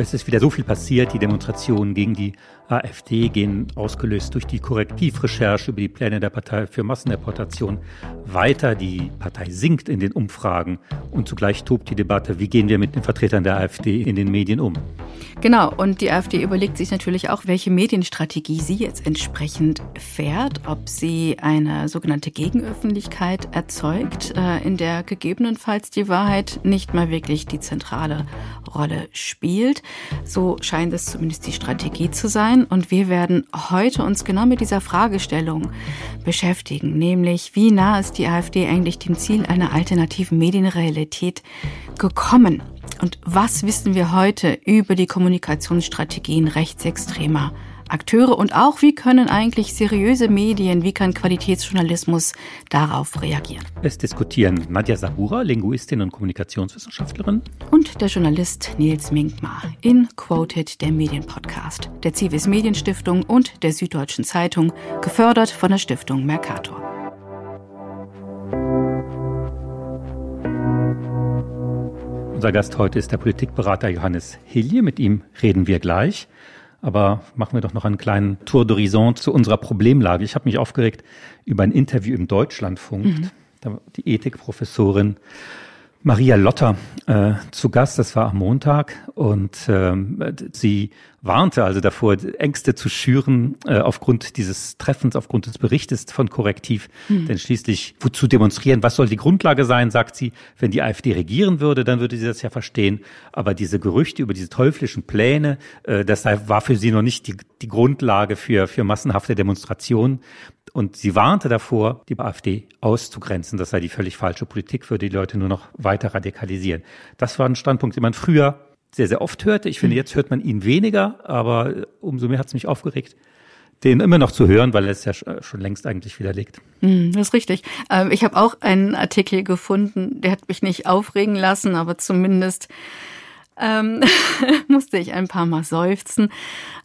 Es ist wieder so viel passiert. Die Demonstrationen gegen die AfD gehen ausgelöst durch die Korrektivrecherche über die Pläne der Partei für Massendeportation weiter. Die Partei sinkt in den Umfragen und zugleich tobt die Debatte, wie gehen wir mit den Vertretern der AfD in den Medien um. Genau, und die AfD überlegt sich natürlich auch, welche Medienstrategie sie jetzt entsprechend fährt, ob sie eine sogenannte Gegenöffentlichkeit erzeugt, äh, in der gegebenenfalls die Wahrheit nicht mal wirklich die zentrale Rolle spielt. So scheint es zumindest die Strategie zu sein. Und wir werden heute uns genau mit dieser Fragestellung beschäftigen, nämlich wie nah ist die AfD eigentlich dem Ziel einer alternativen Medienrealität gekommen? Und was wissen wir heute über die Kommunikationsstrategien rechtsextremer Akteure und auch, wie können eigentlich seriöse Medien, wie kann Qualitätsjournalismus darauf reagieren? Es diskutieren Nadja Sabura, Linguistin und Kommunikationswissenschaftlerin. Und der Journalist Nils Minkmar in Quoted, der Medienpodcast der Civis Medienstiftung und der Süddeutschen Zeitung, gefördert von der Stiftung Mercator. Unser Gast heute ist der Politikberater Johannes Hilje. Mit ihm reden wir gleich. Aber machen wir doch noch einen kleinen Tour d'horizon zu unserer Problemlage. Ich habe mich aufgeregt über ein Interview im Deutschlandfunk. Mhm. Die Ethikprofessorin Maria Lotter äh, zu Gast, das war am Montag, und ähm, sie warnte also davor, Ängste zu schüren äh, aufgrund dieses Treffens, aufgrund des Berichtes von Korrektiv. Mhm. Denn schließlich, wozu demonstrieren, was soll die Grundlage sein, sagt sie, wenn die AfD regieren würde, dann würde sie das ja verstehen. Aber diese Gerüchte über diese teuflischen Pläne, äh, das war für sie noch nicht die, die Grundlage für, für massenhafte Demonstrationen. Und sie warnte davor, die AfD auszugrenzen. Das sei die völlig falsche Politik, würde die Leute nur noch weiter radikalisieren. Das war ein Standpunkt, den man früher sehr, sehr oft hörte. Ich finde, hm. jetzt hört man ihn weniger, aber umso mehr hat es mich aufgeregt, den immer noch zu hören, weil er es ja schon längst eigentlich widerlegt. Hm, das ist richtig. Ähm, ich habe auch einen Artikel gefunden, der hat mich nicht aufregen lassen, aber zumindest ähm, musste ich ein paar Mal seufzen.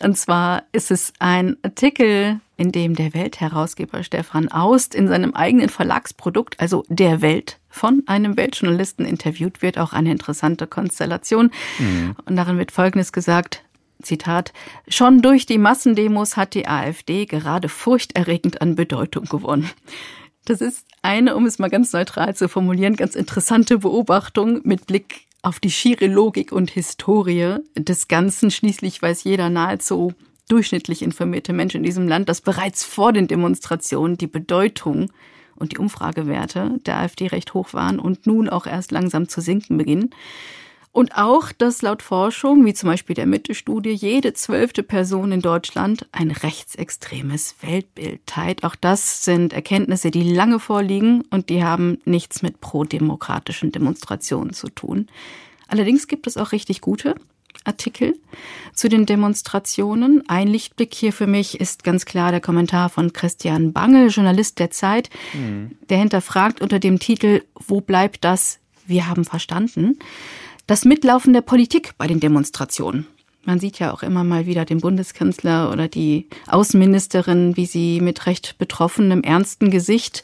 Und zwar ist es ein Artikel, in dem der Weltherausgeber Stefan Aust in seinem eigenen Verlagsprodukt, also der Welt, von einem Weltjournalisten interviewt wird. Auch eine interessante Konstellation. Mhm. Und darin wird Folgendes gesagt. Zitat, schon durch die Massendemos hat die AfD gerade furchterregend an Bedeutung gewonnen. Das ist eine, um es mal ganz neutral zu formulieren, ganz interessante Beobachtung mit Blick auf die schiere Logik und Historie des Ganzen. Schließlich weiß jeder nahezu durchschnittlich informierte Mensch in diesem Land, dass bereits vor den Demonstrationen die Bedeutung und die Umfragewerte der AfD recht hoch waren und nun auch erst langsam zu sinken beginnen. Und auch, dass laut Forschung, wie zum Beispiel der Mitte-Studie, jede zwölfte Person in Deutschland ein rechtsextremes Weltbild teilt. Auch das sind Erkenntnisse, die lange vorliegen und die haben nichts mit prodemokratischen Demonstrationen zu tun. Allerdings gibt es auch richtig gute Artikel zu den Demonstrationen. Ein Lichtblick hier für mich ist ganz klar der Kommentar von Christian Bangel, Journalist der Zeit, mhm. der hinterfragt unter dem Titel Wo bleibt das? Wir haben verstanden das Mitlaufen der Politik bei den Demonstrationen. Man sieht ja auch immer mal wieder den Bundeskanzler oder die Außenministerin, wie sie mit recht betroffenem, ernsten Gesicht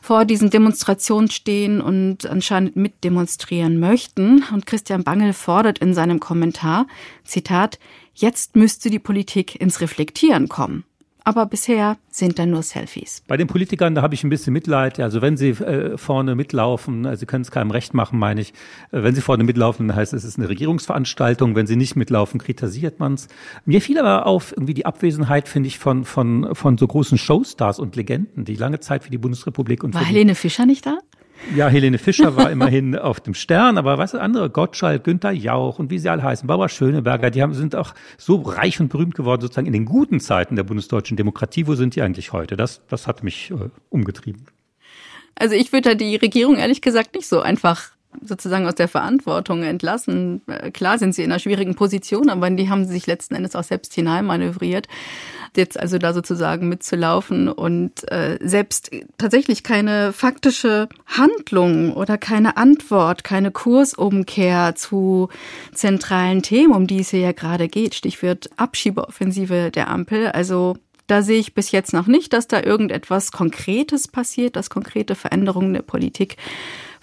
vor diesen Demonstrationen stehen und anscheinend mitdemonstrieren möchten. Und Christian Bangel fordert in seinem Kommentar, Zitat, jetzt müsste die Politik ins Reflektieren kommen aber bisher sind da nur Selfies. Bei den Politikern, da habe ich ein bisschen Mitleid. Also wenn sie äh, vorne mitlaufen, also sie können es keinem recht machen, meine ich. Äh, wenn sie vorne mitlaufen, dann heißt es, es ist eine Regierungsveranstaltung. Wenn sie nicht mitlaufen, kritisiert man es. Mir fiel aber auf irgendwie die Abwesenheit, finde ich, von, von, von so großen Showstars und Legenden, die lange Zeit für die Bundesrepublik und War Helene Fischer nicht da? Ja, Helene Fischer war immerhin auf dem Stern, aber was andere, Gottschalk, Günther Jauch und wie sie alle heißen, Barbara Schöneberger, die haben, sind auch so reich und berühmt geworden, sozusagen in den guten Zeiten der bundesdeutschen Demokratie. Wo sind die eigentlich heute? Das, das hat mich äh, umgetrieben. Also ich würde da die Regierung ehrlich gesagt nicht so einfach sozusagen aus der Verantwortung entlassen. Äh, klar sind sie in einer schwierigen Position, aber die haben sich letzten Endes auch selbst hineinmanövriert jetzt also da sozusagen mitzulaufen und äh, selbst tatsächlich keine faktische Handlung oder keine Antwort, keine Kursumkehr zu zentralen Themen, um die es hier ja gerade geht. Stichwort Abschiebeoffensive der Ampel. Also da sehe ich bis jetzt noch nicht, dass da irgendetwas Konkretes passiert, dass konkrete Veränderungen der Politik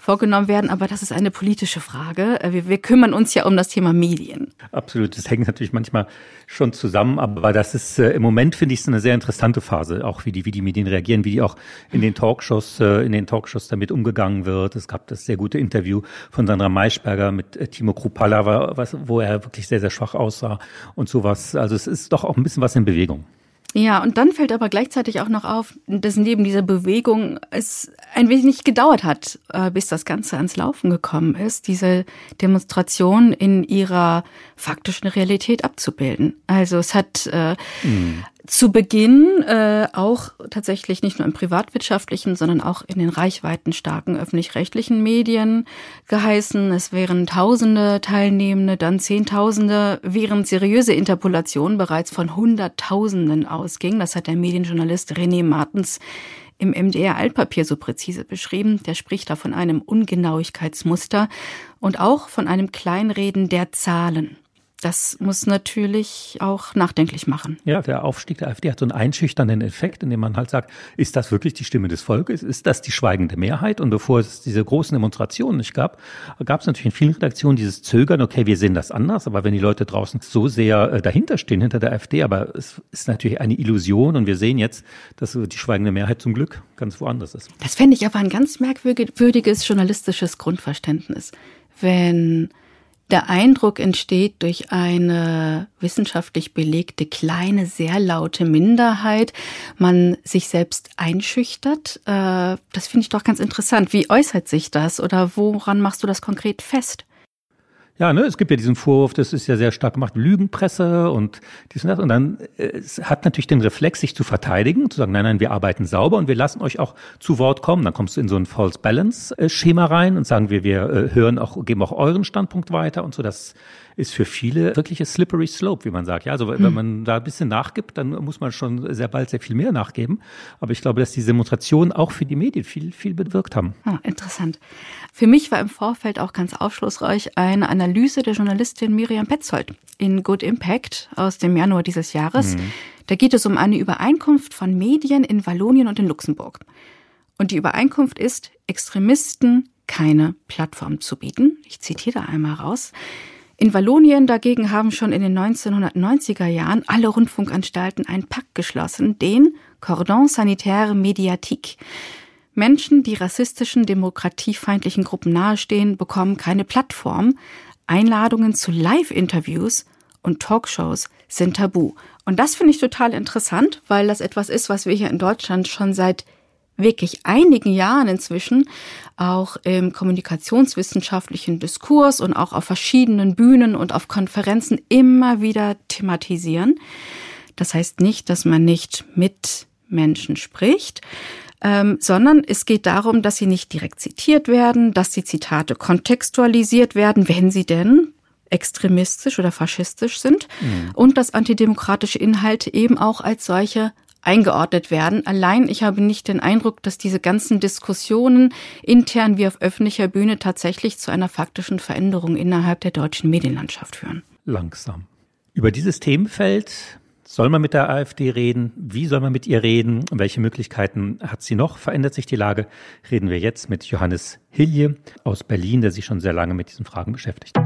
vorgenommen werden. Aber das ist eine politische Frage. Äh, wir, wir kümmern uns ja um das Thema Medien. Absolut. Das hängt natürlich manchmal schon zusammen. Aber das ist äh, im Moment, finde ich, es eine sehr interessante Phase. Auch wie die, wie die Medien reagieren, wie die auch in den Talkshows, äh, in den Talkshows damit umgegangen wird. Es gab das sehr gute Interview von Sandra Maischberger mit äh, Timo Krupalla, was, wo er wirklich sehr, sehr schwach aussah und sowas. Also es ist doch auch ein bisschen was in Bewegung. Ja, und dann fällt aber gleichzeitig auch noch auf, dass neben dieser Bewegung es ein wenig gedauert hat, äh, bis das Ganze ans Laufen gekommen ist, diese Demonstration in ihrer faktischen Realität abzubilden. Also es hat äh, mhm zu Beginn äh, auch tatsächlich nicht nur im privatwirtschaftlichen, sondern auch in den reichweitenstarken öffentlich-rechtlichen Medien geheißen. Es wären Tausende Teilnehmende, dann Zehntausende, während seriöse Interpolationen bereits von Hunderttausenden ausgingen. Das hat der Medienjournalist René Martens im MDR Altpapier so präzise beschrieben. Der spricht da von einem Ungenauigkeitsmuster und auch von einem Kleinreden der Zahlen. Das muss natürlich auch nachdenklich machen. Ja, der Aufstieg der AfD hat so einen einschüchternden Effekt, indem man halt sagt, ist das wirklich die Stimme des Volkes? Ist das die schweigende Mehrheit? Und bevor es diese großen Demonstrationen nicht gab, gab es natürlich in vielen Redaktionen dieses Zögern, okay, wir sehen das anders, aber wenn die Leute draußen so sehr äh, dahinter stehen, hinter der AfD, aber es ist natürlich eine Illusion und wir sehen jetzt, dass die schweigende Mehrheit zum Glück ganz woanders ist. Das fände ich aber ein ganz merkwürdiges journalistisches Grundverständnis. Wenn der Eindruck entsteht durch eine wissenschaftlich belegte kleine, sehr laute Minderheit, man sich selbst einschüchtert. Äh, das finde ich doch ganz interessant. Wie äußert sich das oder woran machst du das konkret fest? Ja, ne, es gibt ja diesen Vorwurf, das ist ja sehr stark gemacht, Lügenpresse und dies und das. Und dann äh, es hat natürlich den Reflex, sich zu verteidigen, zu sagen, nein, nein, wir arbeiten sauber und wir lassen euch auch zu Wort kommen. Dann kommst du in so ein False Balance äh, Schema rein und sagen wir, wir äh, hören auch, geben auch euren Standpunkt weiter und so. Das ist für viele wirklich ein slippery slope, wie man sagt. Ja, also wenn hm. man da ein bisschen nachgibt, dann muss man schon sehr bald sehr viel mehr nachgeben. Aber ich glaube, dass diese Demonstrationen auch für die Medien viel, viel bewirkt haben. Ah, interessant. Für mich war im Vorfeld auch ganz aufschlussreich eine Analyse der Journalistin Miriam Petzold in Good Impact aus dem Januar dieses Jahres. Mhm. Da geht es um eine Übereinkunft von Medien in Wallonien und in Luxemburg. Und die Übereinkunft ist, Extremisten keine Plattform zu bieten. Ich zitiere da einmal raus. In Wallonien dagegen haben schon in den 1990er Jahren alle Rundfunkanstalten einen Pakt geschlossen, den Cordon Sanitaire Mediatique. Menschen, die rassistischen, demokratiefeindlichen Gruppen nahestehen, bekommen keine Plattform. Einladungen zu Live-Interviews und Talkshows sind tabu. Und das finde ich total interessant, weil das etwas ist, was wir hier in Deutschland schon seit wirklich einigen Jahren inzwischen auch im kommunikationswissenschaftlichen Diskurs und auch auf verschiedenen Bühnen und auf Konferenzen immer wieder thematisieren. Das heißt nicht, dass man nicht mit Menschen spricht, ähm, sondern es geht darum, dass sie nicht direkt zitiert werden, dass die Zitate kontextualisiert werden, wenn sie denn extremistisch oder faschistisch sind mhm. und dass antidemokratische Inhalte eben auch als solche eingeordnet werden. Allein ich habe nicht den Eindruck, dass diese ganzen Diskussionen intern wie auf öffentlicher Bühne tatsächlich zu einer faktischen Veränderung innerhalb der deutschen Medienlandschaft führen. Langsam. Über dieses Themenfeld soll man mit der AfD reden? Wie soll man mit ihr reden? Welche Möglichkeiten hat sie noch? Verändert sich die Lage? Reden wir jetzt mit Johannes Hilje aus Berlin, der sich schon sehr lange mit diesen Fragen beschäftigt.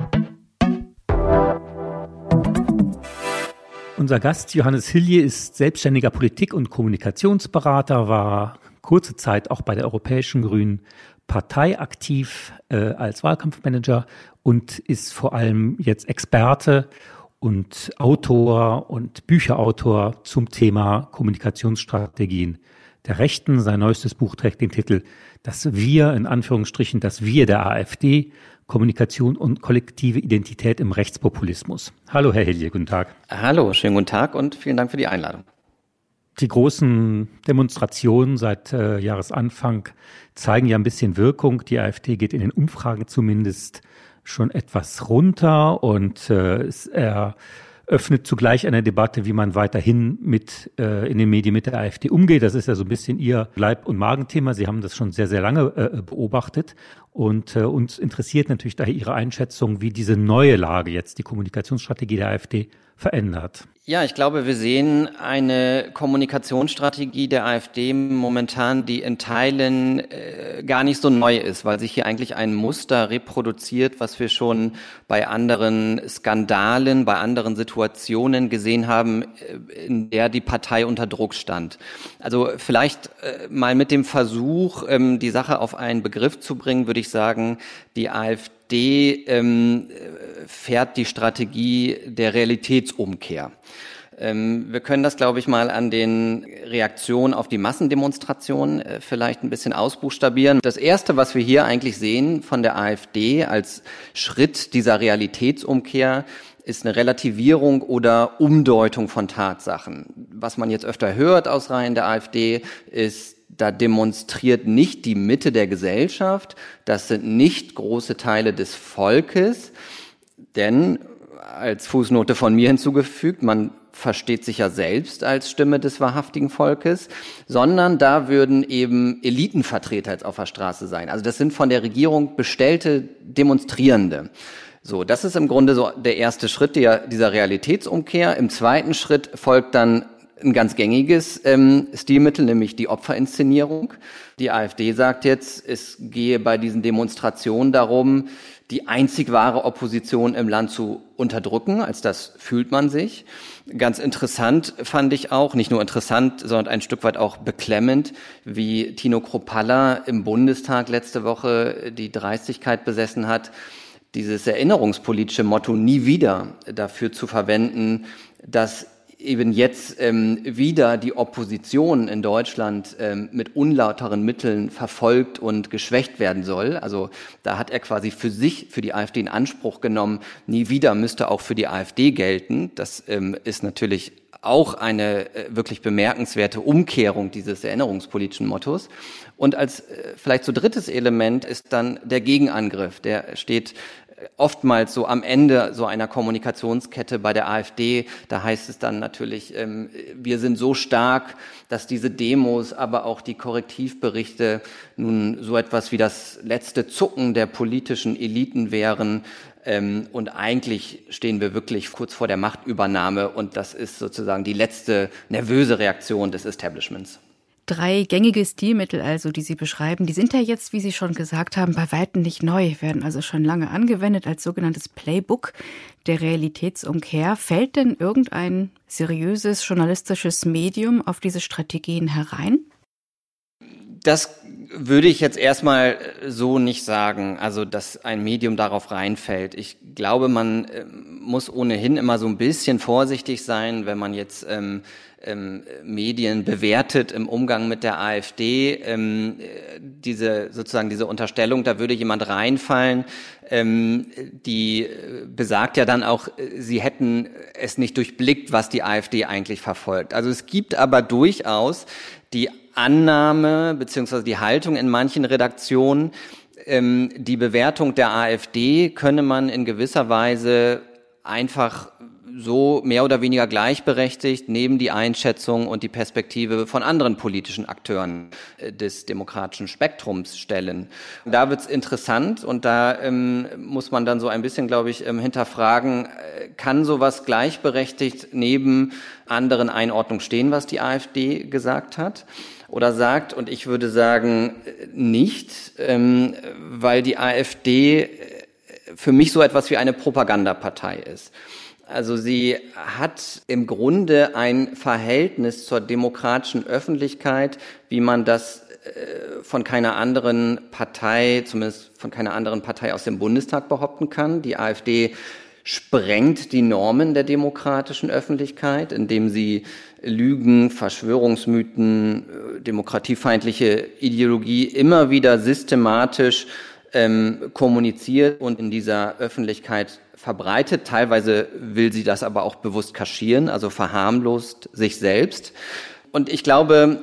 Unser Gast Johannes Hilje ist selbstständiger Politik- und Kommunikationsberater, war kurze Zeit auch bei der Europäischen Grünen Partei aktiv äh, als Wahlkampfmanager und ist vor allem jetzt Experte und Autor und Bücherautor zum Thema Kommunikationsstrategien der Rechten. Sein neuestes Buch trägt den Titel Das Wir, in Anführungsstrichen, das Wir der AfD, Kommunikation und kollektive Identität im Rechtspopulismus. Hallo, Herr Hilje, guten Tag. Hallo, schönen guten Tag und vielen Dank für die Einladung. Die großen Demonstrationen seit äh, Jahresanfang zeigen ja ein bisschen Wirkung. Die AfD geht in den Umfragen zumindest schon etwas runter und äh, er öffnet zugleich eine Debatte, wie man weiterhin mit äh, in den Medien mit der AfD umgeht. Das ist ja so ein bisschen Ihr Leib- und Magenthema. Sie haben das schon sehr, sehr lange äh, beobachtet. Und äh, uns interessiert natürlich daher Ihre Einschätzung, wie diese neue Lage jetzt die Kommunikationsstrategie der AfD verändert. Ja, ich glaube, wir sehen eine Kommunikationsstrategie der AfD momentan, die in Teilen äh, gar nicht so neu ist, weil sich hier eigentlich ein Muster reproduziert, was wir schon bei anderen Skandalen, bei anderen Situationen gesehen haben, äh, in der die Partei unter Druck stand. Also vielleicht äh, mal mit dem Versuch, ähm, die Sache auf einen Begriff zu bringen, würde ich sagen, die AfD ähm, fährt die Strategie der Realitätsumkehr. Ähm, wir können das, glaube ich, mal an den Reaktionen auf die Massendemonstrationen äh, vielleicht ein bisschen ausbuchstabieren. Das Erste, was wir hier eigentlich sehen von der AfD als Schritt dieser Realitätsumkehr, ist eine Relativierung oder Umdeutung von Tatsachen. Was man jetzt öfter hört aus Reihen der AfD, ist da demonstriert nicht die Mitte der Gesellschaft, das sind nicht große Teile des Volkes, denn als Fußnote von mir hinzugefügt, man versteht sich ja selbst als Stimme des wahrhaftigen Volkes, sondern da würden eben Elitenvertreter jetzt auf der Straße sein. Also das sind von der Regierung bestellte Demonstrierende. So, das ist im Grunde so der erste Schritt dieser Realitätsumkehr. Im zweiten Schritt folgt dann ein ganz gängiges ähm, Stilmittel, nämlich die Opferinszenierung. Die AfD sagt jetzt, es gehe bei diesen Demonstrationen darum, die einzig wahre Opposition im Land zu unterdrücken. Als das fühlt man sich. Ganz interessant fand ich auch, nicht nur interessant, sondern ein Stück weit auch beklemmend, wie Tino Kropalla im Bundestag letzte Woche die Dreistigkeit besessen hat, dieses erinnerungspolitische Motto nie wieder dafür zu verwenden, dass eben jetzt ähm, wieder die Opposition in Deutschland ähm, mit unlauteren Mitteln verfolgt und geschwächt werden soll. Also da hat er quasi für sich, für die AfD in Anspruch genommen, nie wieder müsste auch für die AfD gelten. Das ähm, ist natürlich auch eine äh, wirklich bemerkenswerte Umkehrung dieses erinnerungspolitischen Mottos. Und als äh, vielleicht so drittes Element ist dann der Gegenangriff. Der steht oftmals so am Ende so einer Kommunikationskette bei der AfD, da heißt es dann natürlich, ähm, wir sind so stark, dass diese Demos, aber auch die Korrektivberichte nun so etwas wie das letzte Zucken der politischen Eliten wären. Ähm, und eigentlich stehen wir wirklich kurz vor der Machtübernahme und das ist sozusagen die letzte nervöse Reaktion des Establishments. Drei gängige Stilmittel also, die Sie beschreiben, die sind ja jetzt, wie Sie schon gesagt haben, bei weitem nicht neu, werden also schon lange angewendet als sogenanntes Playbook der Realitätsumkehr. Fällt denn irgendein seriöses journalistisches Medium auf diese Strategien herein? Das würde ich jetzt erstmal so nicht sagen, also dass ein Medium darauf reinfällt. Ich glaube, man äh, muss ohnehin immer so ein bisschen vorsichtig sein, wenn man jetzt ähm, ähm, Medien bewertet im Umgang mit der AfD. Ähm, diese sozusagen diese Unterstellung, da würde jemand reinfallen, ähm, die besagt ja dann auch, sie hätten es nicht durchblickt, was die AfD eigentlich verfolgt. Also es gibt aber durchaus die Annahme beziehungsweise die Haltung in manchen Redaktionen, ähm, die Bewertung der AfD könne man in gewisser Weise einfach so mehr oder weniger gleichberechtigt neben die Einschätzung und die Perspektive von anderen politischen Akteuren äh, des demokratischen Spektrums stellen. Da wird's interessant und da ähm, muss man dann so ein bisschen, glaube ich, ähm, hinterfragen, äh, kann sowas gleichberechtigt neben anderen Einordnungen stehen, was die AfD gesagt hat? Oder sagt, und ich würde sagen, äh, nicht, ähm, weil die AfD für mich so etwas wie eine Propagandapartei ist. Also sie hat im Grunde ein Verhältnis zur demokratischen Öffentlichkeit, wie man das äh, von keiner anderen Partei, zumindest von keiner anderen Partei aus dem Bundestag behaupten kann. Die AfD sprengt die Normen der demokratischen Öffentlichkeit, indem sie Lügen, Verschwörungsmythen, äh, demokratiefeindliche Ideologie immer wieder systematisch ähm, kommuniziert und in dieser Öffentlichkeit verbreitet. Teilweise will sie das aber auch bewusst kaschieren, also verharmlost sich selbst. Und ich glaube,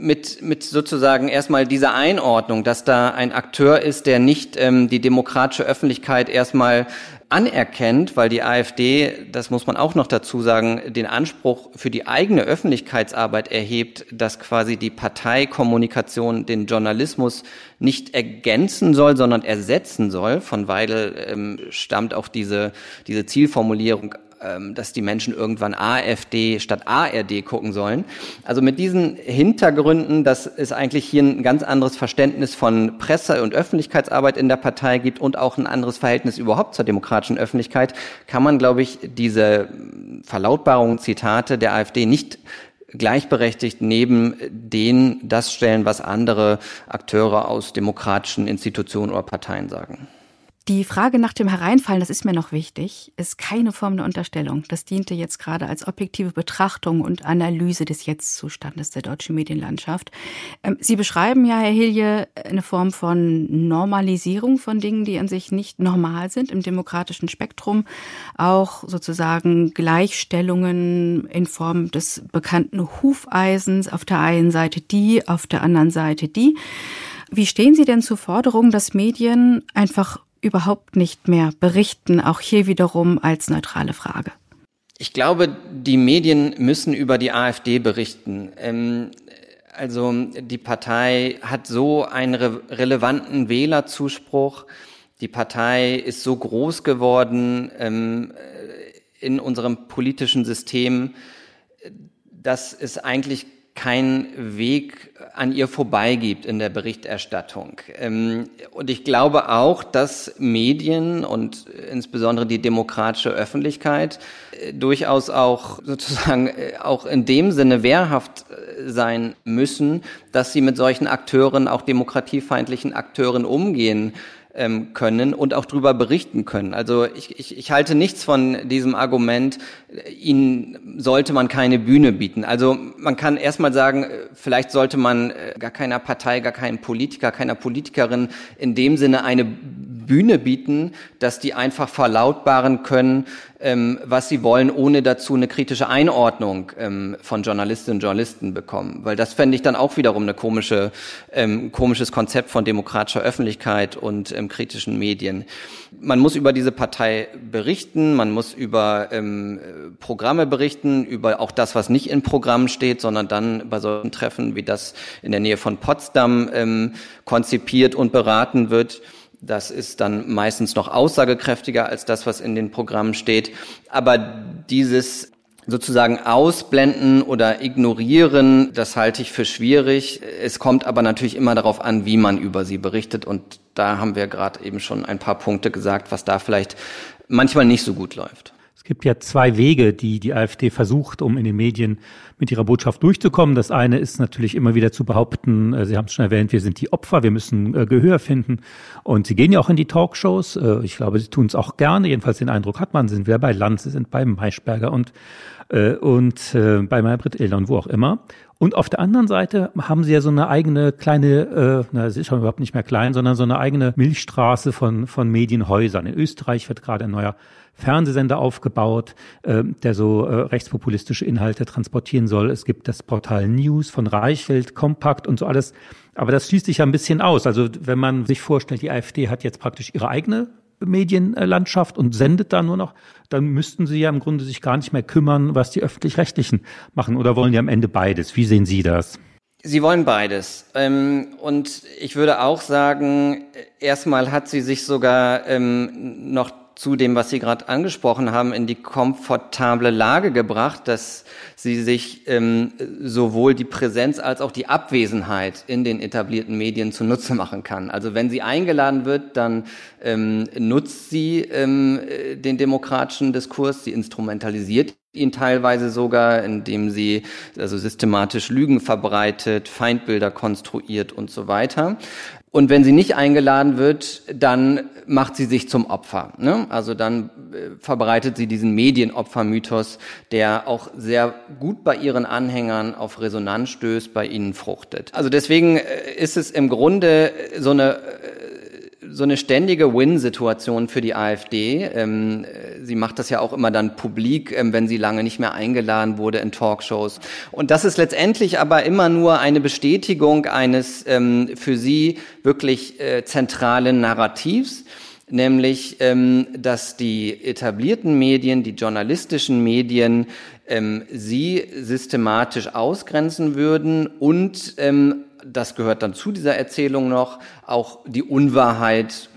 mit, mit sozusagen erstmal dieser Einordnung, dass da ein Akteur ist, der nicht ähm, die demokratische Öffentlichkeit erstmal anerkennt, weil die AfD, das muss man auch noch dazu sagen, den Anspruch für die eigene Öffentlichkeitsarbeit erhebt, dass quasi die Parteikommunikation den Journalismus nicht ergänzen soll, sondern ersetzen soll. Von Weidel ähm, stammt auch diese, diese Zielformulierung ähm, dass die Menschen irgendwann AfD statt ARD gucken sollen. Also mit diesen Hintergründen, dass es eigentlich hier ein ganz anderes Verständnis von Presse- und Öffentlichkeitsarbeit in der Partei gibt und auch ein anderes Verhältnis überhaupt zur demokratischen Öffentlichkeit, kann man, glaube ich, diese Verlautbarungen, Zitate der AfD nicht gleichberechtigt neben den das stellen, was andere Akteure aus demokratischen Institutionen oder Parteien sagen. Die Frage nach dem Hereinfallen, das ist mir noch wichtig, ist keine Form der Unterstellung. Das diente jetzt gerade als objektive Betrachtung und Analyse des Jetztzustandes der deutschen Medienlandschaft. Ähm, Sie beschreiben ja, Herr Hilje, eine Form von Normalisierung von Dingen, die an sich nicht normal sind im demokratischen Spektrum. Auch sozusagen Gleichstellungen in Form des bekannten Hufeisens. Auf der einen Seite die, auf der anderen Seite die. Wie stehen Sie denn zur Forderung, dass Medien einfach überhaupt nicht mehr berichten, auch hier wiederum als neutrale Frage? Ich glaube, die Medien müssen über die AfD berichten. Ähm, also die Partei hat so einen re relevanten Wählerzuspruch. Die Partei ist so groß geworden ähm, in unserem politischen System, dass es eigentlich kein Weg an ihr vorbeigibt in der Berichterstattung. Ähm, und ich glaube auch, dass Medien und insbesondere die demokratische Öffentlichkeit äh, durchaus auch sozusagen äh, auch in dem Sinne wehrhaft äh, sein müssen, dass sie mit solchen Akteuren, auch demokratiefeindlichen Akteuren umgehen ähm, können und auch darüber berichten können. Also ich, ich, ich halte nichts von diesem Argument, ihnen sollte man keine Bühne bieten. Also man kann erstmal sagen, vielleicht sollte man äh, gar keiner Partei, gar keinem Politiker, keiner Politikerin in dem Sinne eine Bühne bieten, dass die einfach verlautbaren können, ähm, was sie wollen, ohne dazu eine kritische Einordnung ähm, von Journalistinnen und Journalisten bekommen. Weil das fände ich dann auch wiederum eine komische, ähm, komisches Konzept von demokratischer Öffentlichkeit und ähm, kritischen Medien. Man muss über diese Partei berichten, man muss über ähm, Programme berichten, über auch das, was nicht in Programmen steht, sondern dann bei solchen Treffen wie das in der Nähe von Potsdam ähm, konzipiert und beraten wird. Das ist dann meistens noch aussagekräftiger als das, was in den Programmen steht. Aber dieses sozusagen ausblenden oder ignorieren, das halte ich für schwierig. Es kommt aber natürlich immer darauf an, wie man über sie berichtet. Und da haben wir gerade eben schon ein paar Punkte gesagt, was da vielleicht manchmal nicht so gut läuft. Es gibt ja zwei Wege, die die AfD versucht, um in den Medien mit ihrer Botschaft durchzukommen. Das eine ist natürlich immer wieder zu behaupten, äh, Sie haben es schon erwähnt, wir sind die Opfer, wir müssen äh, Gehör finden. Und Sie gehen ja auch in die Talkshows. Äh, ich glaube, Sie tun es auch gerne. Jedenfalls den Eindruck hat man, Sie sind wir bei Lanz, Sie sind beim Maischberger und, und bei Maybrit Illner und wo auch immer. Und auf der anderen Seite haben sie ja so eine eigene kleine, äh, na, sie ist schon überhaupt nicht mehr klein, sondern so eine eigene Milchstraße von, von Medienhäusern. In Österreich wird gerade ein neuer Fernsehsender aufgebaut, äh, der so äh, rechtspopulistische Inhalte transportieren soll. Es gibt das Portal News von Reichelt, Kompakt und so alles. Aber das schließt sich ja ein bisschen aus. Also wenn man sich vorstellt, die AfD hat jetzt praktisch ihre eigene Medienlandschaft und sendet da nur noch, dann müssten sie ja im Grunde sich gar nicht mehr kümmern, was die öffentlich-rechtlichen machen. Oder wollen die am Ende beides? Wie sehen Sie das? Sie wollen beides. Ähm, und ich würde auch sagen, erstmal hat sie sich sogar ähm, noch zu dem, was Sie gerade angesprochen haben, in die komfortable Lage gebracht, dass sie sich ähm, sowohl die Präsenz als auch die Abwesenheit in den etablierten Medien zunutze machen kann. Also wenn sie eingeladen wird, dann ähm, nutzt sie ähm, den demokratischen Diskurs, sie instrumentalisiert ihn teilweise sogar, indem sie also systematisch Lügen verbreitet, Feindbilder konstruiert und so weiter. Und wenn sie nicht eingeladen wird, dann macht sie sich zum Opfer. Ne? Also dann äh, verbreitet sie diesen Medienopfermythos, der auch sehr gut bei ihren Anhängern auf Resonanz stößt, bei ihnen fruchtet. Also deswegen äh, ist es im Grunde so eine äh, so eine ständige Win-Situation für die AfD. Ähm, sie macht das ja auch immer dann publik, ähm, wenn sie lange nicht mehr eingeladen wurde in Talkshows. Und das ist letztendlich aber immer nur eine Bestätigung eines ähm, für sie wirklich äh, zentralen Narrativs nämlich ähm, dass die etablierten Medien, die journalistischen Medien ähm, sie systematisch ausgrenzen würden und ähm, das gehört dann zu dieser Erzählung noch, auch die Unwahrheit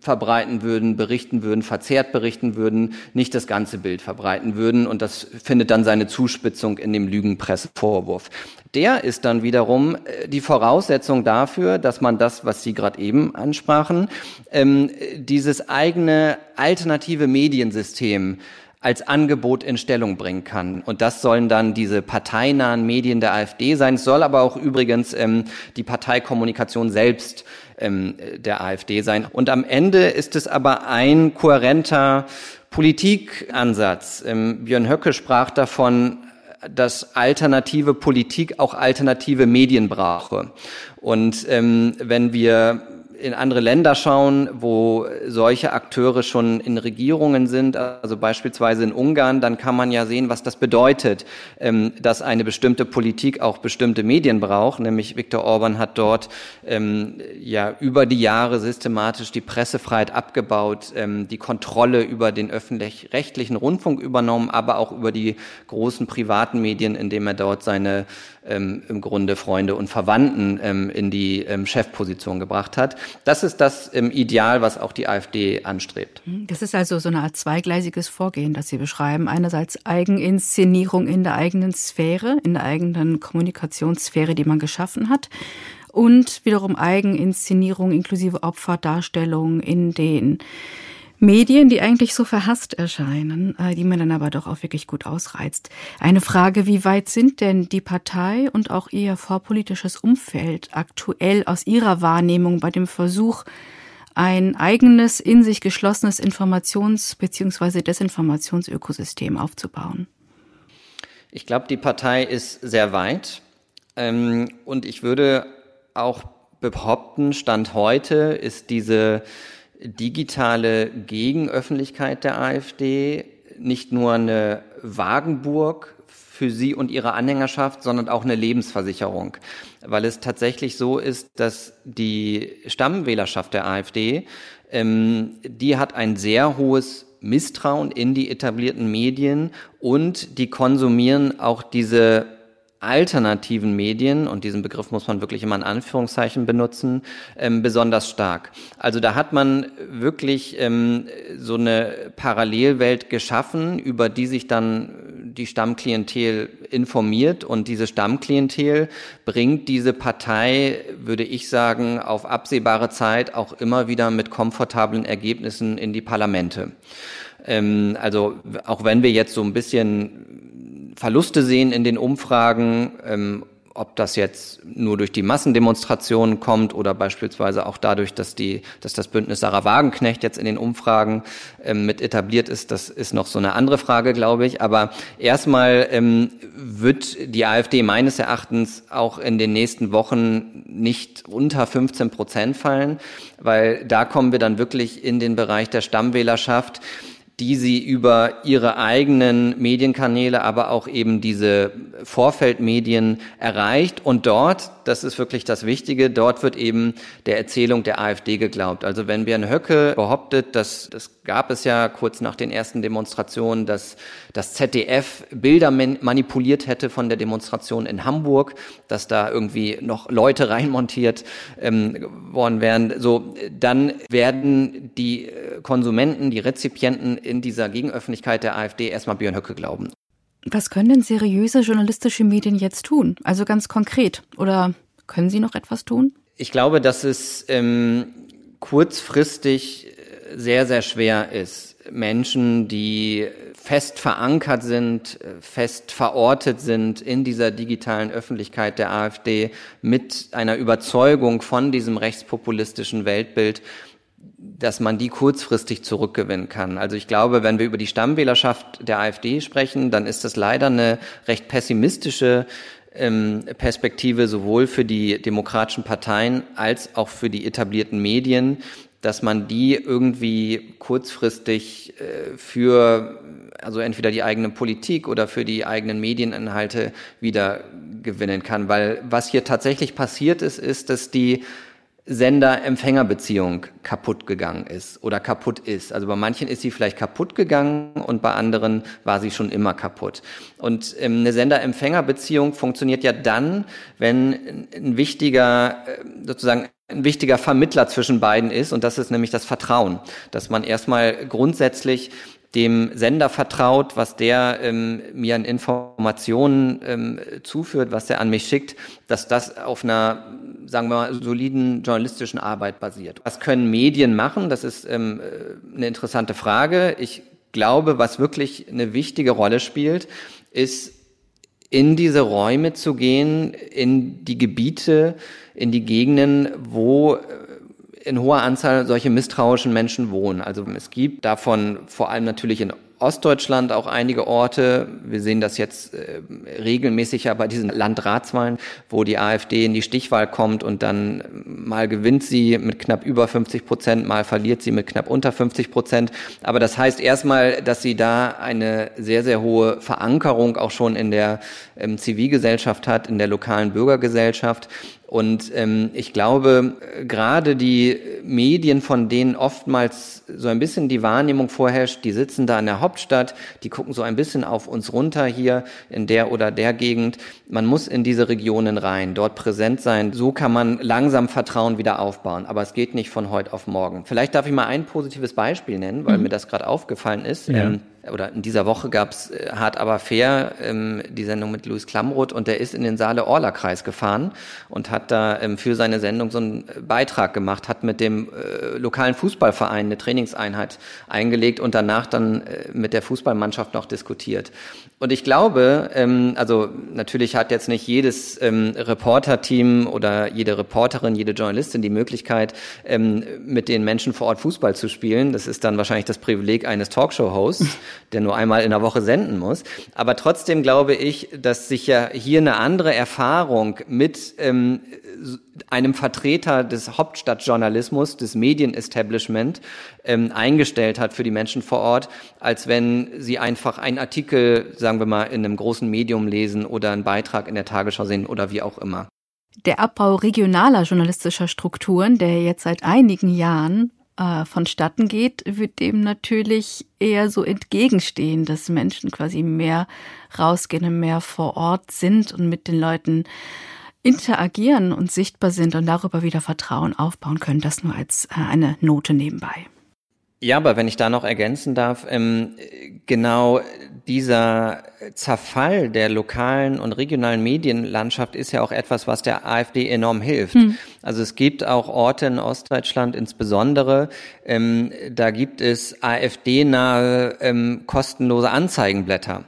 verbreiten würden, berichten würden, verzerrt berichten würden, nicht das ganze Bild verbreiten würden. Und das findet dann seine Zuspitzung in dem Lügenpressevorwurf. Der ist dann wiederum äh, die Voraussetzung dafür, dass man das, was Sie gerade eben ansprachen, ähm, dieses eigene alternative Mediensystem als Angebot in Stellung bringen kann. Und das sollen dann diese parteinahen Medien der AfD sein. Es soll aber auch übrigens ähm, die Parteikommunikation selbst ähm, der AfD sein. Und am Ende ist es aber ein kohärenter Politikansatz. Ähm, Björn Höcke sprach davon, dass alternative Politik auch alternative Medien brauche. Und ähm, wenn wir in andere Länder schauen, wo solche Akteure schon in Regierungen sind, also beispielsweise in Ungarn, dann kann man ja sehen, was das bedeutet, ähm, dass eine bestimmte Politik auch bestimmte Medien braucht. Nämlich Viktor Orban hat dort ähm, ja über die Jahre systematisch die Pressefreiheit abgebaut, ähm, die Kontrolle über den öffentlich-rechtlichen Rundfunk übernommen, aber auch über die großen privaten Medien, indem er dort seine ähm, im Grunde Freunde und Verwandten ähm, in die ähm, Chefposition gebracht hat. Das ist das ähm, Ideal, was auch die AfD anstrebt. Hm, das ist also so eine Art zweigleisiges Vorgehen, das Sie beschreiben. Einerseits Eigeninszenierung in der eigenen Sphäre, in der eigenen Kommunikationssphäre, die man geschaffen hat und wiederum Eigeninszenierung inklusive Opferdarstellung in den Medien, die eigentlich so verhasst erscheinen, äh, die man dann aber doch auch wirklich gut ausreizt. Eine Frage, wie weit sind denn die Partei und auch ihr vorpolitisches Umfeld aktuell aus ihrer Wahrnehmung bei dem Versuch, ein eigenes, in sich geschlossenes Informations- bzw. Desinformationsökosystem aufzubauen? Ich glaube, die Partei ist sehr weit. Ähm, und ich würde auch behaupten, Stand heute ist diese digitale Gegenöffentlichkeit der AfD nicht nur eine Wagenburg für sie und ihre Anhängerschaft, sondern auch eine Lebensversicherung, weil es tatsächlich so ist, dass die Stammwählerschaft der AfD, ähm, die hat ein sehr hohes Misstrauen in die etablierten Medien und die konsumieren auch diese alternativen Medien, und diesen Begriff muss man wirklich immer in Anführungszeichen benutzen, ähm, besonders stark. Also da hat man wirklich ähm, so eine Parallelwelt geschaffen, über die sich dann die Stammklientel informiert und diese Stammklientel bringt diese Partei, würde ich sagen, auf absehbare Zeit auch immer wieder mit komfortablen Ergebnissen in die Parlamente. Ähm, also auch wenn wir jetzt so ein bisschen Verluste sehen in den Umfragen, ähm, ob das jetzt nur durch die Massendemonstrationen kommt oder beispielsweise auch dadurch, dass die, dass das Bündnis Sarah Wagenknecht jetzt in den Umfragen ähm, mit etabliert ist, das ist noch so eine andere Frage, glaube ich. Aber erstmal ähm, wird die AfD meines Erachtens auch in den nächsten Wochen nicht unter 15 Prozent fallen, weil da kommen wir dann wirklich in den Bereich der Stammwählerschaft die sie über ihre eigenen Medienkanäle, aber auch eben diese Vorfeldmedien erreicht. Und dort, das ist wirklich das Wichtige, dort wird eben der Erzählung der AfD geglaubt. Also wenn Björn Höcke behauptet, dass das gab es ja kurz nach den ersten Demonstrationen, dass das ZDF Bilder manipuliert hätte von der Demonstration in Hamburg, dass da irgendwie noch Leute reinmontiert ähm, worden wären. So, dann werden die Konsumenten, die Rezipienten in dieser Gegenöffentlichkeit der AfD erstmal Björn Höcke glauben. Was können denn seriöse journalistische Medien jetzt tun? Also ganz konkret. Oder können sie noch etwas tun? Ich glaube, dass es ähm, kurzfristig sehr, sehr schwer ist. Menschen, die fest verankert sind, fest verortet sind in dieser digitalen Öffentlichkeit der AfD mit einer Überzeugung von diesem rechtspopulistischen Weltbild, dass man die kurzfristig zurückgewinnen kann. Also ich glaube, wenn wir über die Stammwählerschaft der AfD sprechen, dann ist das leider eine recht pessimistische ähm, Perspektive sowohl für die demokratischen Parteien als auch für die etablierten Medien, dass man die irgendwie kurzfristig äh, für also entweder die eigene Politik oder für die eigenen Medieninhalte wieder gewinnen kann. Weil was hier tatsächlich passiert ist, ist, dass die Sender-Empfänger-Beziehung kaputt gegangen ist oder kaputt ist. Also bei manchen ist sie vielleicht kaputt gegangen und bei anderen war sie schon immer kaputt. Und ähm, eine Sender-Empfänger-Beziehung funktioniert ja dann, wenn ein wichtiger, äh, sozusagen ein wichtiger Vermittler zwischen beiden ist und das ist nämlich das Vertrauen, dass man erstmal grundsätzlich dem Sender vertraut, was der ähm, mir an Informationen ähm, zuführt, was er an mich schickt, dass das auf einer, sagen wir mal, soliden journalistischen Arbeit basiert. Was können Medien machen? Das ist ähm, äh, eine interessante Frage. Ich glaube, was wirklich eine wichtige Rolle spielt, ist in diese Räume zu gehen, in die Gebiete, in die Gegenden, wo in hoher Anzahl solche misstrauischen Menschen wohnen. Also es gibt davon vor allem natürlich in Ostdeutschland auch einige Orte. Wir sehen das jetzt äh, regelmäßig ja bei diesen Landratswahlen, wo die AfD in die Stichwahl kommt und dann mal gewinnt sie mit knapp über 50 Prozent, mal verliert sie mit knapp unter 50 Prozent. Aber das heißt erstmal, dass sie da eine sehr, sehr hohe Verankerung auch schon in der ähm, Zivilgesellschaft hat, in der lokalen Bürgergesellschaft. Und ähm, ich glaube, gerade die Medien, von denen oftmals so ein bisschen die Wahrnehmung vorherrscht, die sitzen da in der Hauptstadt, die gucken so ein bisschen auf uns runter hier in der oder der Gegend. Man muss in diese Regionen rein, dort präsent sein. So kann man langsam Vertrauen wieder aufbauen. Aber es geht nicht von heute auf morgen. Vielleicht darf ich mal ein positives Beispiel nennen, weil mhm. mir das gerade aufgefallen ist. Ja. Ähm, oder in dieser Woche gab's äh, Hart aber fair, ähm, die Sendung mit Louis Klamroth und der ist in den Saale-Orla-Kreis gefahren und hat da ähm, für seine Sendung so einen Beitrag gemacht, hat mit dem äh, lokalen Fußballverein eine Trainingseinheit eingelegt und danach dann äh, mit der Fußballmannschaft noch diskutiert. Und ich glaube, ähm, also natürlich hat jetzt nicht jedes ähm, Reporterteam oder jede Reporterin, jede Journalistin die Möglichkeit, ähm, mit den Menschen vor Ort Fußball zu spielen. Das ist dann wahrscheinlich das Privileg eines Talkshow-Hosts, der nur einmal in der Woche senden muss. Aber trotzdem glaube ich, dass sich ja hier eine andere Erfahrung mit ähm, einem Vertreter des Hauptstadtjournalismus, des Medienestablishment ähm, eingestellt hat für die Menschen vor Ort, als wenn sie einfach einen Artikel, sagen wir mal, in einem großen Medium lesen oder einen Beitrag in der Tagesschau sehen oder wie auch immer. Der Abbau regionaler journalistischer Strukturen, der jetzt seit einigen Jahren äh, vonstatten geht, wird dem natürlich eher so entgegenstehen, dass Menschen quasi mehr rausgehen und mehr vor Ort sind und mit den Leuten interagieren und sichtbar sind und darüber wieder Vertrauen aufbauen können. Das nur als äh, eine Note nebenbei. Ja, aber wenn ich da noch ergänzen darf, ähm, genau dieser Zerfall der lokalen und regionalen Medienlandschaft ist ja auch etwas, was der AfD enorm hilft. Hm. Also es gibt auch Orte in Ostdeutschland insbesondere, ähm, da gibt es AfD-nahe ähm, kostenlose Anzeigenblätter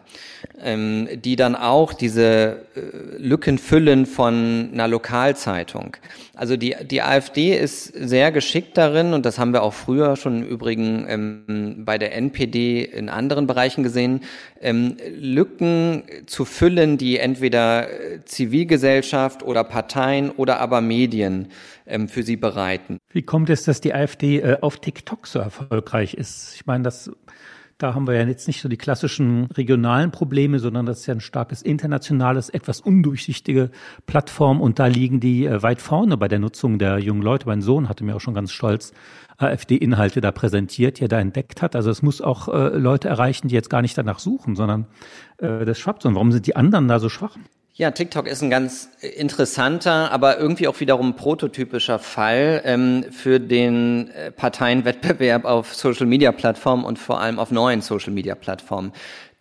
ähm, die dann auch diese äh, Lücken füllen von einer Lokalzeitung. Also die, die AfD ist sehr geschickt darin, und das haben wir auch früher schon im Übrigen ähm, bei der NPD in anderen Bereichen gesehen, ähm, Lücken zu füllen, die entweder äh, Zivilgesellschaft oder Parteien oder aber Medien ähm, für sie bereiten. Wie kommt es, dass die AfD äh, auf TikTok so erfolgreich ist? Ich meine, das da haben wir ja jetzt nicht so die klassischen regionalen Probleme, sondern das ist ja ein starkes internationales, etwas undurchsichtige Plattform und da liegen die äh, weit vorne bei der Nutzung der jungen Leute. Mein Sohn hatte mir auch schon ganz stolz AfD-Inhalte da präsentiert, die er da entdeckt hat. Also es muss auch äh, Leute erreichen, die jetzt gar nicht danach suchen, sondern äh, das schwappt. Und warum sind die anderen da so schwach? Ja, TikTok ist ein ganz interessanter, aber irgendwie auch wiederum prototypischer Fall ähm, für den äh, Parteienwettbewerb auf Social-Media-Plattformen und vor allem auf neuen Social-Media-Plattformen.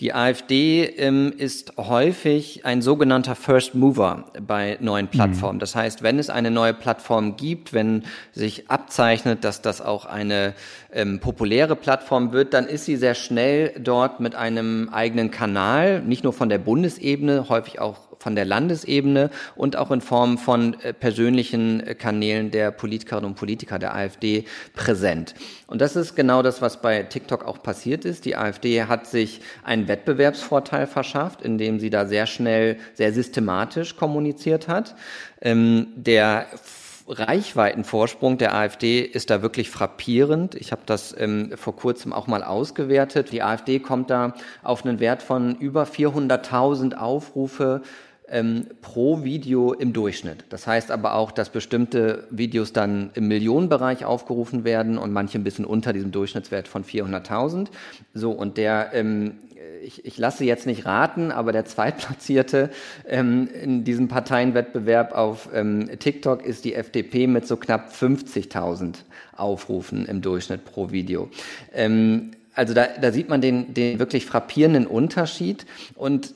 Die AfD ähm, ist häufig ein sogenannter First Mover bei neuen Plattformen. Mhm. Das heißt, wenn es eine neue Plattform gibt, wenn sich abzeichnet, dass das auch eine ähm, populäre Plattform wird, dann ist sie sehr schnell dort mit einem eigenen Kanal, nicht nur von der Bundesebene, häufig auch von der Landesebene und auch in Form von äh, persönlichen äh, Kanälen der Politikerinnen und Politiker der AfD präsent. Und das ist genau das, was bei TikTok auch passiert ist. Die AfD hat sich einen Wettbewerbsvorteil verschafft, indem sie da sehr schnell, sehr systematisch kommuniziert hat. Ähm, der Reichweitenvorsprung der AfD ist da wirklich frappierend. Ich habe das ähm, vor kurzem auch mal ausgewertet. Die AfD kommt da auf einen Wert von über 400.000 Aufrufe ähm, pro Video im Durchschnitt. Das heißt aber auch, dass bestimmte Videos dann im Millionenbereich aufgerufen werden und manche ein bisschen unter diesem Durchschnittswert von 400.000. So, und der, ähm, ich, ich lasse jetzt nicht raten, aber der Zweitplatzierte ähm, in diesem Parteienwettbewerb auf ähm, TikTok ist die FDP mit so knapp 50.000 Aufrufen im Durchschnitt pro Video. Ähm, also da, da sieht man den, den wirklich frappierenden Unterschied. Und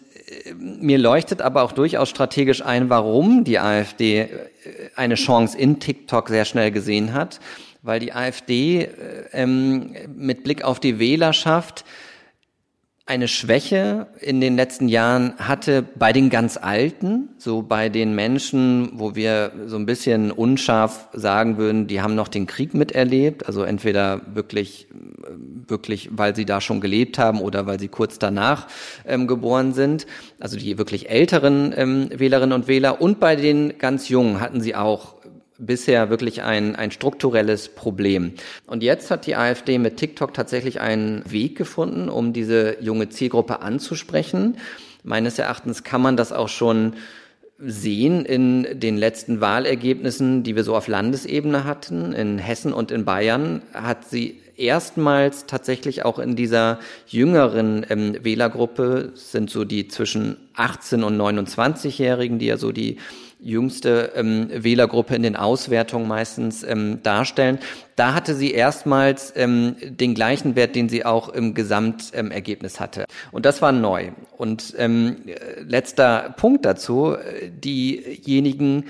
mir leuchtet aber auch durchaus strategisch ein, warum die AfD äh, eine Chance in TikTok sehr schnell gesehen hat, weil die AfD äh, ähm, mit Blick auf die Wählerschaft eine Schwäche in den letzten Jahren hatte bei den ganz Alten, so bei den Menschen, wo wir so ein bisschen unscharf sagen würden, die haben noch den Krieg miterlebt, also entweder wirklich, wirklich, weil sie da schon gelebt haben oder weil sie kurz danach ähm, geboren sind, also die wirklich älteren ähm, Wählerinnen und Wähler. Und bei den ganz Jungen hatten sie auch bisher wirklich ein, ein strukturelles Problem. Und jetzt hat die AfD mit TikTok tatsächlich einen Weg gefunden, um diese junge Zielgruppe anzusprechen. Meines Erachtens kann man das auch schon sehen in den letzten Wahlergebnissen, die wir so auf Landesebene hatten. In Hessen und in Bayern hat sie erstmals tatsächlich auch in dieser jüngeren ähm, Wählergruppe, sind so die zwischen 18 und 29-Jährigen, die ja so die jüngste ähm, Wählergruppe in den Auswertungen meistens ähm, darstellen. Da hatte sie erstmals ähm, den gleichen Wert, den sie auch im Gesamtergebnis hatte. Und das war neu. Und ähm, letzter Punkt dazu, äh, diejenigen,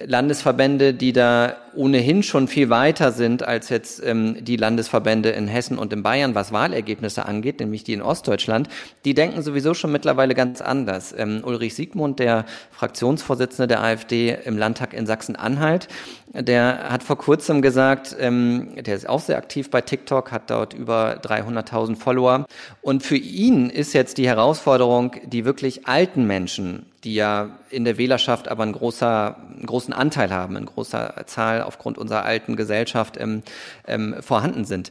Landesverbände, die da ohnehin schon viel weiter sind als jetzt ähm, die Landesverbände in Hessen und in Bayern, was Wahlergebnisse angeht, nämlich die in Ostdeutschland, die denken sowieso schon mittlerweile ganz anders. Ähm, Ulrich Siegmund, der Fraktionsvorsitzende der AfD im Landtag in Sachsen-Anhalt, der hat vor kurzem gesagt, ähm, der ist auch sehr aktiv bei TikTok, hat dort über 300.000 Follower. Und für ihn ist jetzt die Herausforderung, die wirklich alten Menschen, die ja in der Wählerschaft aber einen, großer, einen großen Anteil haben, in großer Zahl aufgrund unserer alten Gesellschaft ähm, ähm, vorhanden sind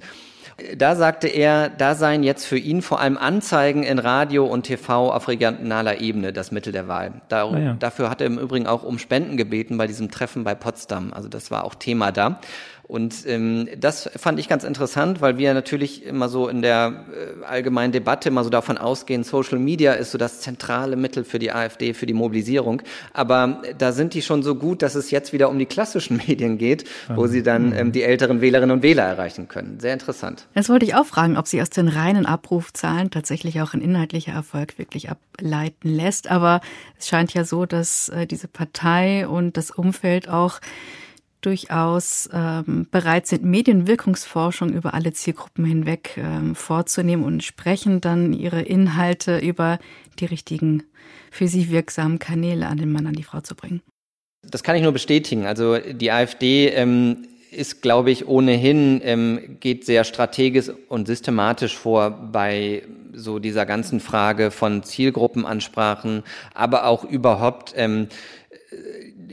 da sagte er, da seien jetzt für ihn vor allem Anzeigen in Radio und TV auf regionaler Ebene das Mittel der Wahl. Dar ah ja. Dafür hat er im Übrigen auch um Spenden gebeten bei diesem Treffen bei Potsdam. Also das war auch Thema da. Und ähm, das fand ich ganz interessant, weil wir natürlich immer so in der äh, allgemeinen Debatte immer so davon ausgehen, Social Media ist so das zentrale Mittel für die AfD, für die Mobilisierung. Aber da sind die schon so gut, dass es jetzt wieder um die klassischen Medien geht, wo sie dann mhm. ähm, die älteren Wählerinnen und Wähler erreichen können. Sehr interessant. Das wollte ich auch fragen, ob sie aus den reinen Abrufzahlen tatsächlich auch ein inhaltlicher Erfolg wirklich ableiten lässt. Aber es scheint ja so, dass äh, diese Partei und das Umfeld auch durchaus ähm, bereit sind, Medienwirkungsforschung über alle Zielgruppen hinweg ähm, vorzunehmen und sprechen dann ihre Inhalte über die richtigen, für sie wirksamen Kanäle an den Mann, an die Frau zu bringen. Das kann ich nur bestätigen. Also die AfD ähm, ist, glaube ich, ohnehin, ähm, geht sehr strategisch und systematisch vor bei so dieser ganzen Frage von Zielgruppenansprachen, aber auch überhaupt ähm,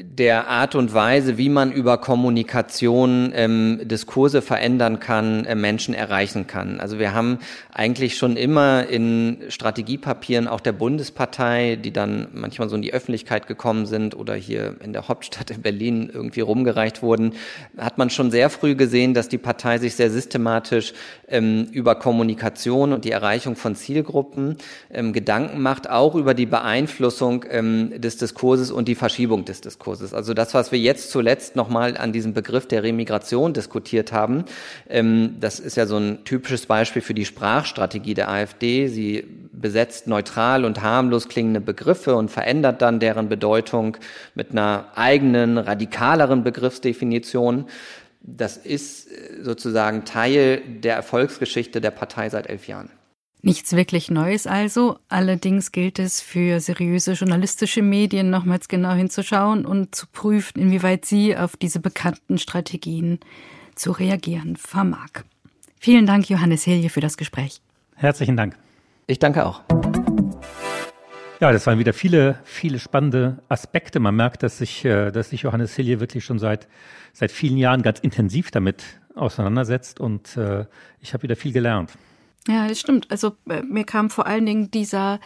der Art und Weise, wie man über Kommunikation ähm, Diskurse verändern kann, äh, Menschen erreichen kann. Also wir haben eigentlich schon immer in Strategiepapieren auch der Bundespartei, die dann manchmal so in die Öffentlichkeit gekommen sind oder hier in der Hauptstadt in Berlin irgendwie rumgereicht wurden, hat man schon sehr früh gesehen, dass die Partei sich sehr systematisch ähm, über Kommunikation und die Erreichung von Zielgruppen ähm, Gedanken macht, auch über die Beeinflussung ähm, des Diskurses und die Verschiebung des Diskurses. Also das, was wir jetzt zuletzt nochmal an diesem Begriff der Remigration diskutiert haben, ähm, das ist ja so ein typisches Beispiel für die Sprachstrategie der AfD. Sie besetzt neutral und harmlos klingende Begriffe und verändert dann deren Bedeutung mit einer eigenen, radikaleren Begriffsdefinition. Das ist äh, sozusagen Teil der Erfolgsgeschichte der Partei seit elf Jahren. Nichts wirklich Neues also. Allerdings gilt es für seriöse journalistische Medien nochmals genau hinzuschauen und zu prüfen, inwieweit sie auf diese bekannten Strategien zu reagieren vermag. Vielen Dank, Johannes Helje, für das Gespräch. Herzlichen Dank. Ich danke auch. Ja, das waren wieder viele, viele spannende Aspekte. Man merkt, dass sich, äh, dass sich Johannes Hilje wirklich schon seit, seit vielen Jahren ganz intensiv damit auseinandersetzt und äh, ich habe wieder viel gelernt. Ja, das stimmt. Also äh, mir kam vor allen Dingen dieser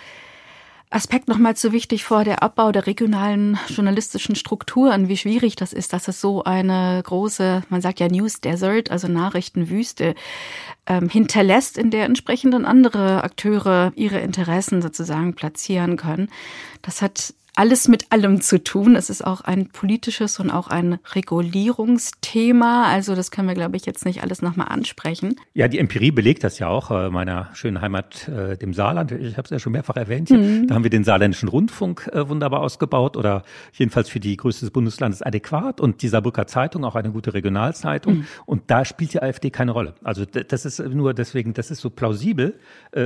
Aspekt nochmal so wichtig vor, der Abbau der regionalen journalistischen Strukturen, wie schwierig das ist, dass es so eine große, man sagt ja News Desert, also Nachrichtenwüste, ähm, hinterlässt, in der entsprechenden andere Akteure ihre Interessen sozusagen platzieren können. Das hat alles mit allem zu tun. Es ist auch ein politisches und auch ein Regulierungsthema. Also das können wir, glaube ich, jetzt nicht alles nochmal ansprechen. Ja, die Empirie belegt das ja auch. Äh, meiner schönen Heimat, äh, dem Saarland. Ich habe es ja schon mehrfach erwähnt. Hier. Mhm. Da haben wir den saarländischen Rundfunk äh, wunderbar ausgebaut oder jedenfalls für die Größe des Bundeslandes adäquat und die Saarbrücker Zeitung, auch eine gute Regionalzeitung. Mhm. Und da spielt die AfD keine Rolle. Also das ist nur deswegen, das ist so plausibel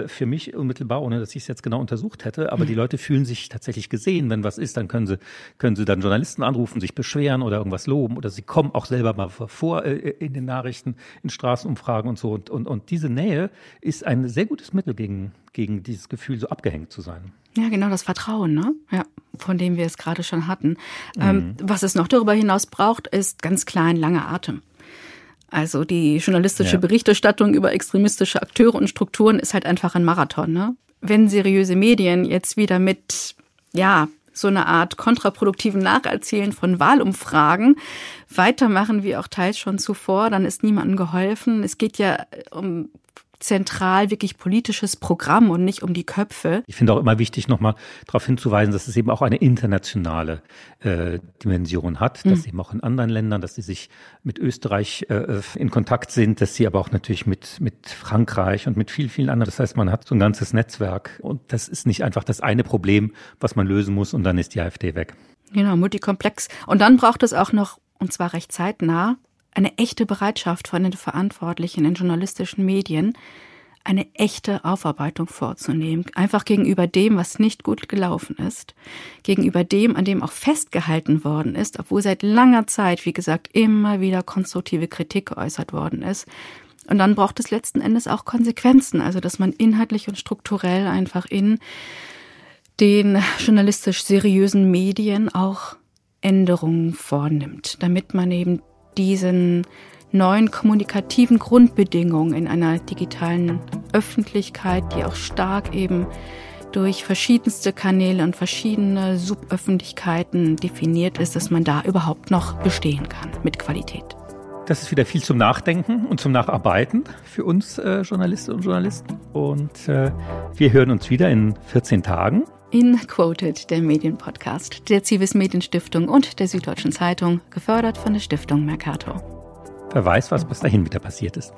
für mich unmittelbar, ohne dass ich es jetzt genau untersucht hätte. Aber mhm. die Leute fühlen sich tatsächlich gesehen, wenn was ist, dann können sie, können sie dann Journalisten anrufen, sich beschweren oder irgendwas loben oder sie kommen auch selber mal vor äh, in den Nachrichten, in Straßenumfragen und so. Und, und, und diese Nähe ist ein sehr gutes Mittel gegen, gegen dieses Gefühl, so abgehängt zu sein. Ja, genau, das Vertrauen, ne? Ja, von dem wir es gerade schon hatten. Ähm, mhm. was es noch darüber hinaus braucht, ist ganz klein, langer Atem. Also die journalistische ja. Berichterstattung über extremistische Akteure und Strukturen ist halt einfach ein Marathon. Ne? Wenn seriöse Medien jetzt wieder mit ja so eine Art kontraproduktiven Nacherzählen von Wahlumfragen weitermachen, wie auch teils schon zuvor, dann ist niemandem geholfen. Es geht ja um zentral wirklich politisches Programm und nicht um die Köpfe. Ich finde auch immer wichtig, nochmal darauf hinzuweisen, dass es eben auch eine internationale äh, Dimension hat, dass mhm. eben auch in anderen Ländern, dass sie sich mit Österreich äh, in Kontakt sind, dass sie aber auch natürlich mit, mit Frankreich und mit vielen, vielen anderen. Das heißt, man hat so ein ganzes Netzwerk und das ist nicht einfach das eine Problem, was man lösen muss und dann ist die AfD weg. Genau, multikomplex. Und dann braucht es auch noch, und zwar recht zeitnah, eine echte Bereitschaft von den Verantwortlichen in journalistischen Medien, eine echte Aufarbeitung vorzunehmen, einfach gegenüber dem, was nicht gut gelaufen ist, gegenüber dem, an dem auch festgehalten worden ist, obwohl seit langer Zeit, wie gesagt, immer wieder konstruktive Kritik geäußert worden ist. Und dann braucht es letzten Endes auch Konsequenzen, also dass man inhaltlich und strukturell einfach in den journalistisch seriösen Medien auch Änderungen vornimmt, damit man eben diesen neuen kommunikativen Grundbedingungen in einer digitalen Öffentlichkeit, die auch stark eben durch verschiedenste Kanäle und verschiedene Suböffentlichkeiten definiert ist, dass man da überhaupt noch bestehen kann mit Qualität. Das ist wieder viel zum Nachdenken und zum Nacharbeiten für uns äh, Journalistinnen und Journalisten. Und äh, wir hören uns wieder in 14 Tagen. In Quoted, der Medienpodcast der Civis Medienstiftung und der Süddeutschen Zeitung, gefördert von der Stiftung Mercator. Wer weiß, was bis dahin wieder passiert ist.